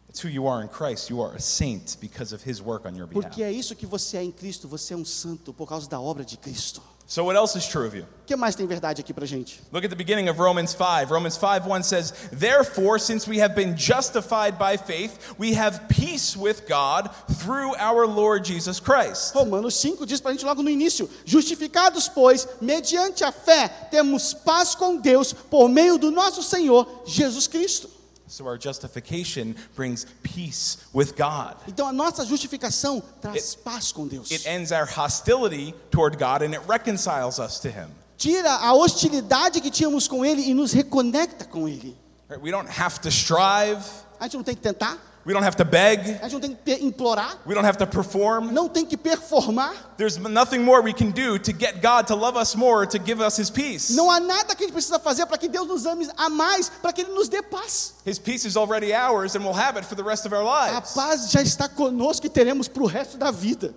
It's who you are in Christ. You are a saint because of his work on your behalf. Porque é isso que você é em Cristo, você é um santo por causa da obra de Cristo. So, what else is true of you? O que mais tem verdade aqui pra gente? Look at the beginning of Romans 5. Romans 5 1 says, Therefore, since we have been justified by faith, we have peace with God through our Lord Jesus Christ. Romanos 5 diz pra gente logo no início: Justificados, pois, mediante a fé, temos paz com Deus por meio do nosso Senhor Jesus Cristo. So, our justification brings peace with God. Então a nossa justificação traz paz com Deus. It ends our hostility toward God and it reconciles us to Him. Tira a hostilidade que tínhamos com Ele e nos reconecta com Ele. Right? We don't have to strive, A gente não tem que tentar, we don't have to beg, a gente não tem que implorar, we don't have to perform. não tem que performar. There's nothing more we can do to get God to love us more, to give us His peace. Não há nada que a gente precisa fazer para que Deus nos ame a mais, para que Ele nos dê paz. His peace is already ours and we'll have it for the rest of our A lives. paz já está conosco e teremos para o resto da vida.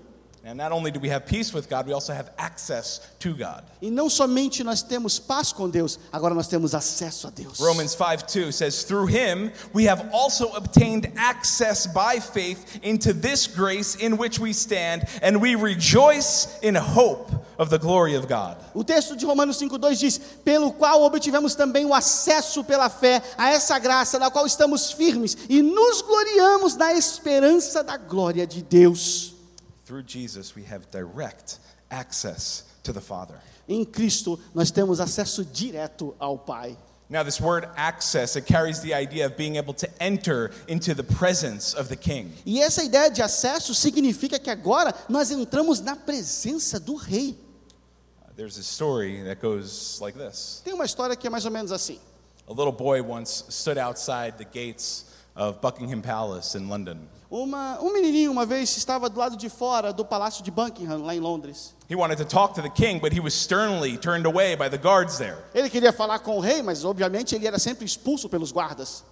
And not only do we have peace with God, we also have access to God. E não somente nós temos paz com Deus, agora nós temos acesso a Deus. Romans 5 2 says, Through him we have also obtained access by faith into this grace in which we stand, and we rejoice in hope of the glory of God. O texto de Romanos 5,2 diz: Pelo qual obtivemos também o acesso pela fé a essa graça, na qual estamos firmes e nos gloriamos na esperança da glória de Deus. Through Jesus we have direct access to the Father. Em Cristo nós temos acesso direto ao Pai. Now, this word access, it carries the idea of being able to enter into the presence of the king. E essa ideia de acesso significa que agora nós entramos na presença do rei. There's a story that goes like this Tem uma história que é mais ou menos assim. A little boy once stood outside the gates of Buckingham Palace in London. Uma, um menininho uma vez estava do lado de fora do palácio de Buckingham, lá em Londres. He wanted to talk to the king, but he was sternly turned away by the guards there. Ele queria falar com o rei, mas obviamente ele era sempre expulso pelos guardas.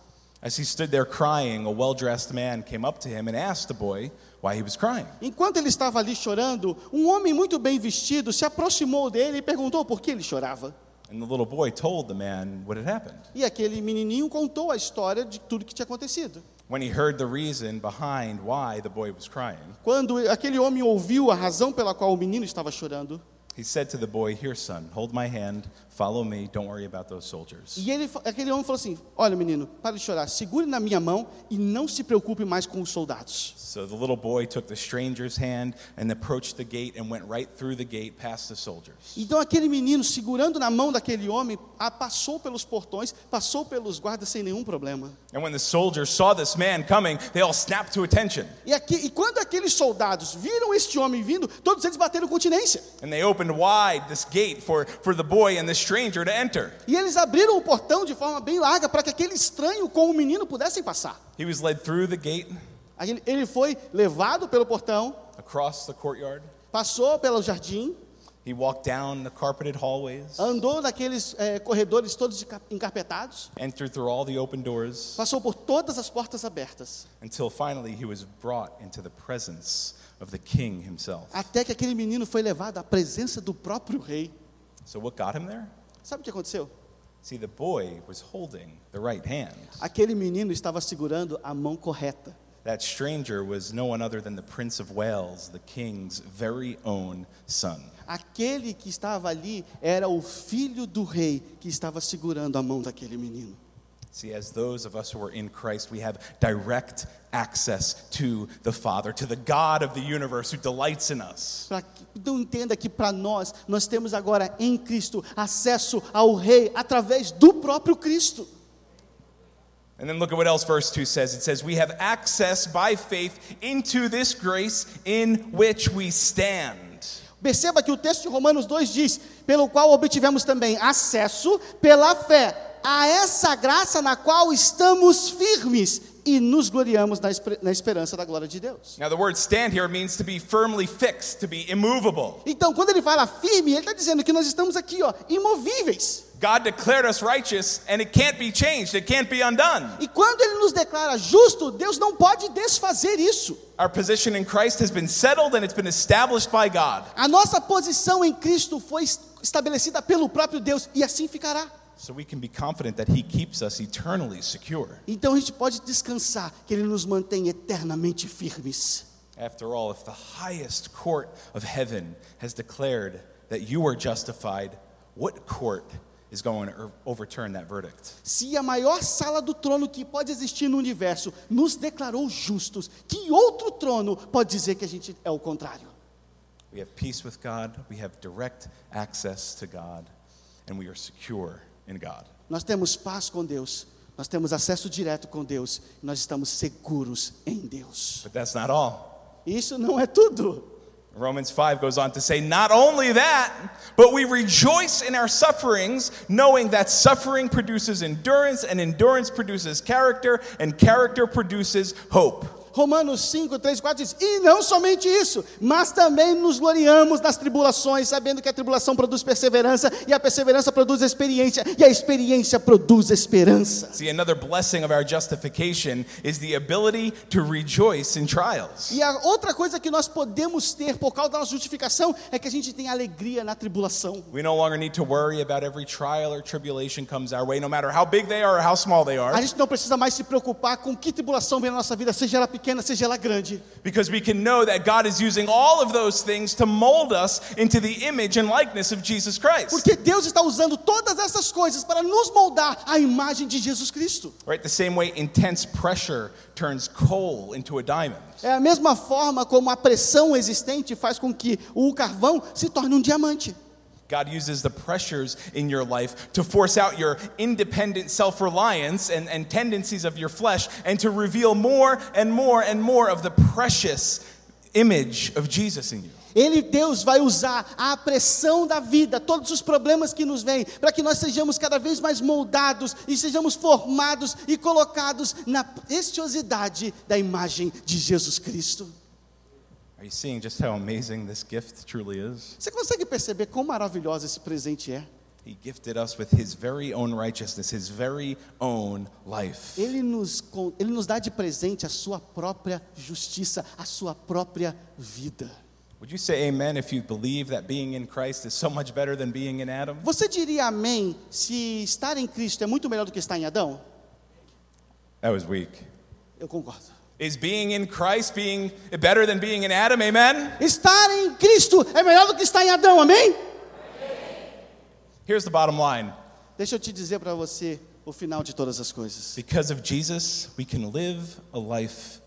As he stood there crying, a well dressed man came up to him and asked the boy why he was crying. Enquanto ele estava ali chorando, um homem muito bem vestido se aproximou dele e perguntou por que ele chorava. And the little boy told the man what had happened. E aquele menininho contou a história de tudo que tinha acontecido. When he heard the reason behind why the boy was crying, Quando aquele homem ouviu a razão pela qual o menino estava chorando, he said to the boy, Here, son, hold my hand, follow me, don't worry about those soldiers. e ele, aquele homem falou assim: Olha, menino, para de chorar, segure na minha mão e não se preocupe mais com os soldados. So the little boy took the stranger's hand and approached the gate and went right through the gate past the soldiers. Então aquele menino, segurando na mão daquele homem, passou pelos portões, passou pelos guardas sem nenhum problema. And when the soldiers saw this man coming, they all snapped to attention. E, aqui, e quando aqueles soldados viram este homem vindo, todos eles bateram continência. And they opened wide this gate for, for the boy and the stranger to enter. E eles abriram o portão de forma bem larga para que aquele estranho com o menino pudessem passar. He was led through the gate, Ele foi levado pelo portão, across the courtyard. passou pelo jardim, He walked down the carpeted hallways, andou naqueles eh, corredores todos encarpetados, entered through all the open doors, passou por todas as portas abertas, until finally he was brought into the presence of the king himself. até que aquele menino foi levado à presença do próprio rei. So, what got him there? Sabe o que aconteceu? See, the boy was holding the right hand. Aquele menino estava segurando a mão correta. That stranger was no one other than the Prince of Wales, the king's very own son. Aquele que estava ali era o filho do rei que estava segurando a mão daquele menino. See, as those of us who are in Christ, we have direct access to the Father, to the God of the universe who delights in us. Então entenda que para nós, nós temos agora em Cristo acesso ao rei através do próprio Cristo. And then look at what else verse 2 says. It says, We have access by faith into this grace in which we stand. Perceba que o texto de Romanos 2 diz: pelo qual obtivemos também acesso pela fé a essa graça na qual estamos firmes e nos gloriamos na, esper- na esperança da glória de Deus. Now, the word stand here means to be firmly fixed, to be immovable. Então, quando ele fala firme, ele está dizendo que nós estamos aqui, ó, imovíveis. God declared us righteous, and it can't be changed, it can't be undone. E quando ele nos declara justo, Deus não pode desfazer isso. Our position in Christ has been settled and it's been established by God. A nossa posição em Cristo foi es- estabelecida pelo próprio Deus e assim ficará. So we can be confident that He keeps us eternally secure. Então a gente pode descansar que ele nos mantém eternamente firmes. After all, if the highest court of heaven has declared that you are justified, what court is going to overturn that verdict? Se a maior sala do trono que pode existir no universo nos declarou justos, que outro trono pode dizer que a gente é o contrário? We have peace with God, we have direct access to God, and we are secure in God. Nós temos paz com Deus, nós temos acesso direto com Deus, nós estamos seguros em Deus. But that's not all. Isso não é tudo. Romans 5 goes on to say, Not only that, but we rejoice in our sufferings, knowing that suffering produces endurance, and endurance produces character, and character produces hope. Romanos 5, 3, 4 diz: E não somente isso, mas também nos gloriamos nas tribulações, sabendo que a tribulação produz perseverança, e a perseverança produz experiência, e a experiência produz esperança. See, another blessing of our justification is the ability to rejoice in trials. E a outra coisa que nós podemos ter por causa da nossa justificação é que a gente tem alegria na tribulação. We no longer need to worry about every trial or tribulation comes our way, no matter how big they are or how small they A are, gente não precisa mais se preocupar com que tribulação vem na nossa vida, seja ela pequena, seja ela grande. because we can know that God is using all of those things to mold us into the image and likeness of Jesus Christ. Porque Deus está usando todas essas coisas para nos moldar à imagem de Jesus Cristo. Right? The same way intense pressure turns coal into a diamond. É a mesma forma como a pressão existente faz com que o carvão se torne um diamante. God uses the pressures in your life to force out your independent self reliance and, and tendencies of your flesh and to reveal more and more and more of the precious image of Jesus in you. Ele, Deus, vai usar a pressão da vida, todos os problemas que nos vêm, para que nós sejamos cada vez mais moldados e sejamos formados e colocados na preciosidade da imagem de Jesus Cristo. Você consegue perceber quão maravilhoso esse presente é? He gifted us with his very own righteousness, his very own life. Ele nos, ele nos dá de presente a sua própria justiça, a sua própria vida. Would you say amen if you believe that being in Christ is so much better than being in Adam? Você diria amém se estar em Cristo é muito melhor do que estar em Adão? That was weak. Eu concordo. Is being in Christ being better than being in Adam? Amen? Estar em Cristo é melhor do que estar em Adão, amém? Here's the bottom line. Deixa eu te dizer para você o final de todas as coisas. Because of Jesus, we can live a life.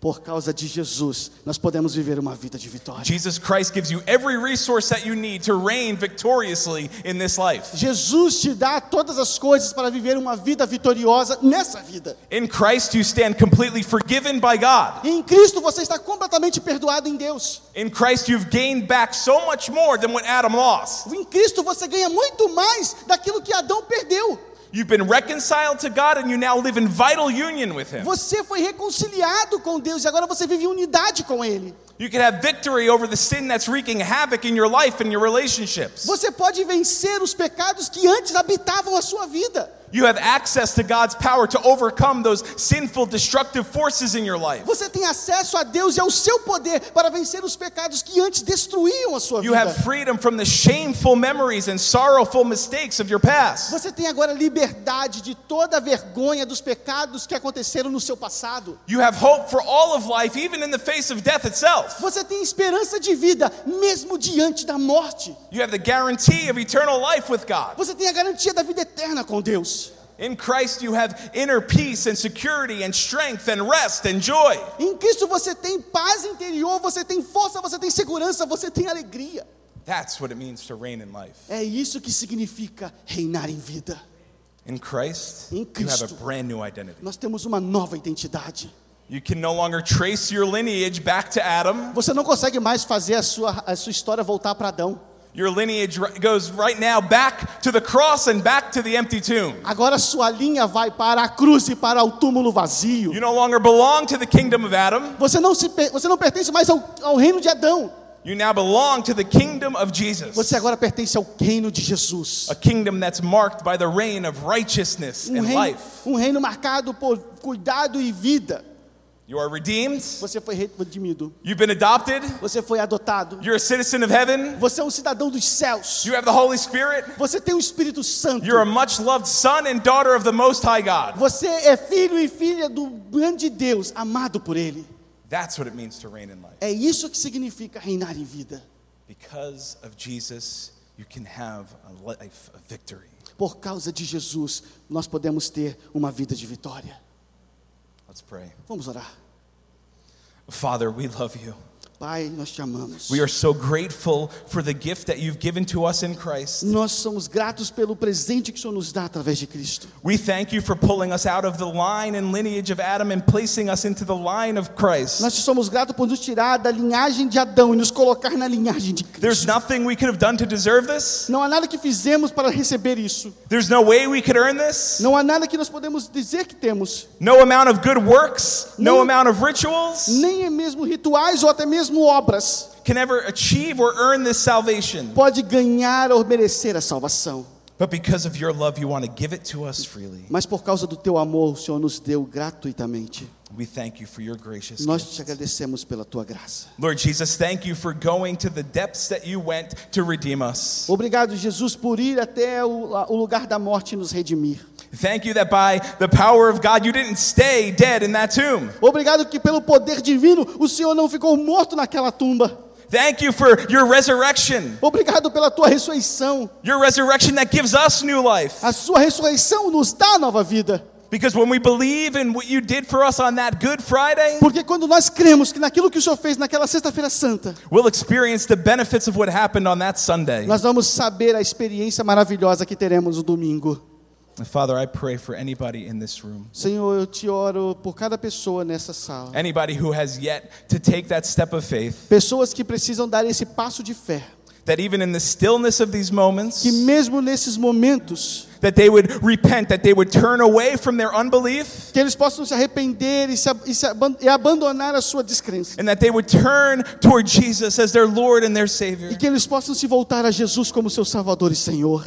Por causa de Jesus, nós podemos viver uma vida de vitória. Jesus Christ gives you every resource that you need to reign victoriously in this life. Jesus te dá todas as coisas para viver uma vida vitoriosa nessa vida. In Christ, you stand completely forgiven by God. Em Cristo você está completamente perdoado em Deus. In Christ, you've gained back so much more than what Adam lost. Em Cristo você ganha muito mais daquilo que Adão perdeu. You've been reconciled to God and you now live in vital union with Him. Você foi reconciliado com Deus e agora você vive em unidade com Ele. You can have victory over the sin that's wreaking havoc in your life and your relationships. Você pode vencer os pecados que antes habitavam a sua vida. You have access to God's power to overcome those sinful, destructive forces in your life. Você tem acesso a Deus e ao seu poder para vencer os pecados que antes destruíam a sua You vida. have freedom from the shameful memories and sorrowful mistakes of your past. Você tem agora liberdade de toda a vergonha dos pecados que aconteceram no seu passado. You have hope for all of life, even in the face of death itself. Você tem esperança de vida, mesmo diante da morte. You have the guarantee of eternal life with God. Você tem a garantia da vida eterna com Deus. In Christ, you have inner peace and security and strength and rest and joy. Em Cristo você tem paz interior, você tem força, você tem segurança, você tem alegria. That's what it means to reign in life. É isso que significa reinar em vida. In Christ, Em you have a Cristo. brand new identity. Nós temos uma nova identidade. You can no longer trace your lineage back to Adam. Você não consegue mais fazer a sua, a sua história voltar para Adão. Your lineage goes right now back to the cross and back to the empty tomb. Agora sua linha vai para a cruz e para o túmulo vazio. You no longer belong to the kingdom of Adam. Você não, se, você não pertence mais ao, ao reino de Adão. You now belong to the kingdom of Jesus. Você agora pertence ao reino de Jesus. A kingdom that's marked by the reign of righteousness Um and reino, life. um reino marcado por cuidado e vida. You are redeemed. Você foi redimido. You've been adopted. Você foi adotado. You're a citizen of heaven. Você é um cidadão dos céus. You have the Holy Spirit. Você tem o Espírito Santo. You're a much loved son and daughter of the Most High God. Você é filho e filha do grande Deus, amado por Ele. That's what it means to reign in life. É isso que significa reinar em vida. Because of Jesus, you can have a life of victory. Por causa de Jesus, nós podemos ter uma vida de vitória. Let's pray. Vamos orar. Father, we love you. Pai, nós te amamos. We are so grateful for the gift that you've given to us in Christ. Nós somos gratos pelo presente que o Senhor nos dá através de Cristo. We thank you for pulling us out of the line and lineage of Adam and placing us into the line of Christ. Nós somos gratos por nos tirar da linhagem de Adão e nos colocar na linhagem de There's Cristo. nothing we could have done to deserve this. Não há nada que fizemos para receber isso. There's no way we could earn this. Não há nada que nós podemos dizer que temos. No amount of good works, no Nem- amount of rituals Nem é mesmo rituais ou até mesmo obras can ever achieve or earn this salvation. pode ganhar ou merecer a salvação. But because of your love, you want to give it to us freely. Mas por causa do teu amor, o Senhor nos deu gratuitamente. We thank you for your gracious Nós te agradecemos pela tua graça. Lord Jesus, thank you for going to the depths that you went to redeem us. Obrigado, Jesus, por ir até o, o lugar da morte e nos redimir. Thank you that by the power of God, you didn't stay dead in that tomb. Obrigado que pelo poder divino o Senhor não ficou morto naquela tumba. Thank you for your resurrection, Obrigado pela tua ressurreição. your resurrection that gives us new life. A sua ressurreição nos dá nova vida. Because when we believe in what you did for us on that Good Friday, Porque quando nós cremos que naquilo que o Senhor fez naquela sexta-feira santa, we'll experience the benefits of what happened on that Sunday. nós vamos saber a experiência maravilhosa que teremos no domingo. Father, I pray for anybody in this room, Senhor, eu te oro por cada pessoa nessa sala. anybody who has yet to take that step of faith, Pessoas que precisam dar esse passo de fé. that even in the stillness of these moments, Que mesmo nesses momentos, that they would repent, that they would turn away from their unbelief, que eles possam se arrepender e, se, e, se e abandonar a sua descrença. and that they would turn toward Jesus as their Lord and their Savior. E que eles possam se voltar a Jesus como seu Salvador e Senhor.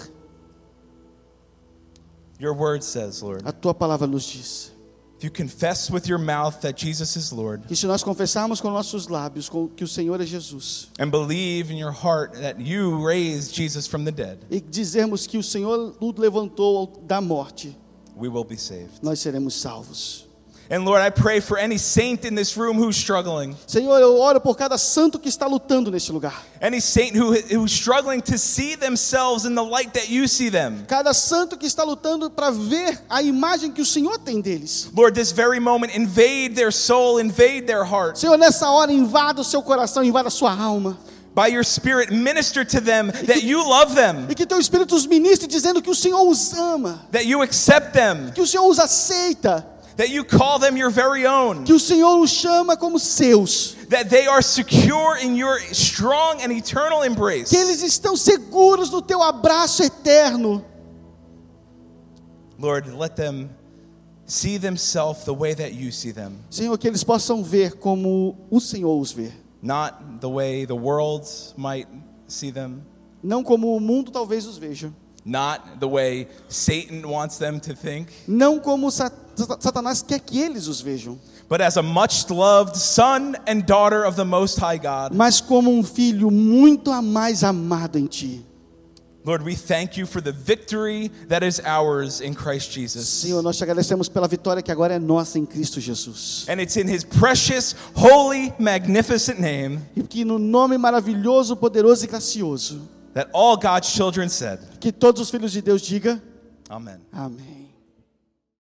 Your word says, Lord, A tua palavra nos diz if you confess with your mouth that Jesus is Lord que se nós confessarmos com nossos lábios que o Senhor é Jesus and believe in your heart that you raised Jesus from the dead, e dizermos que o Senhor o levantou da morte, we will be saved. nós seremos salvos. And Lord, I pray for any saint in this room who's struggling, Senhor, eu oro por cada santo que está lutando neste lugar. any saint who, who's struggling to see themselves in the light that you see them. Cada santo que está lutando para ver a imagem que o Senhor tem deles. Lord, this very moment, invade their soul, invade their heart. Senhor, nessa hora, invada o seu coração, invada a sua alma. By your Spirit, minister to them that you love them, E que teu Espírito os ministre dizendo que o Senhor os ama, that you accept them, que o Senhor os aceita, that you call them your very own, que o Senhor os chama como seus, that they are secure in your strong and eternal embrace. que eles estão seguros no teu abraço eterno. Lord, let them see themselves the way that you see them, Senhor, que eles possam ver como o Senhor os vê, not the way the world might see them, não como o mundo talvez os veja, not the way Satan wants them to think, não como Sa- Sa- Satanás quer que eles os vejam, but as a much loved son and daughter of the Most High God. mas como um filho muito a mais amado em ti. Lord, we thank you for the victory that is ours in Christ Jesus. Senhor, nós te agradecemos pela vitória que agora é nossa em Cristo Jesus. And it's in his precious, holy, magnificent name E que no nome maravilhoso, poderoso e gracioso, that all God's children said, que todos os filhos de Deus digam Amen. amém.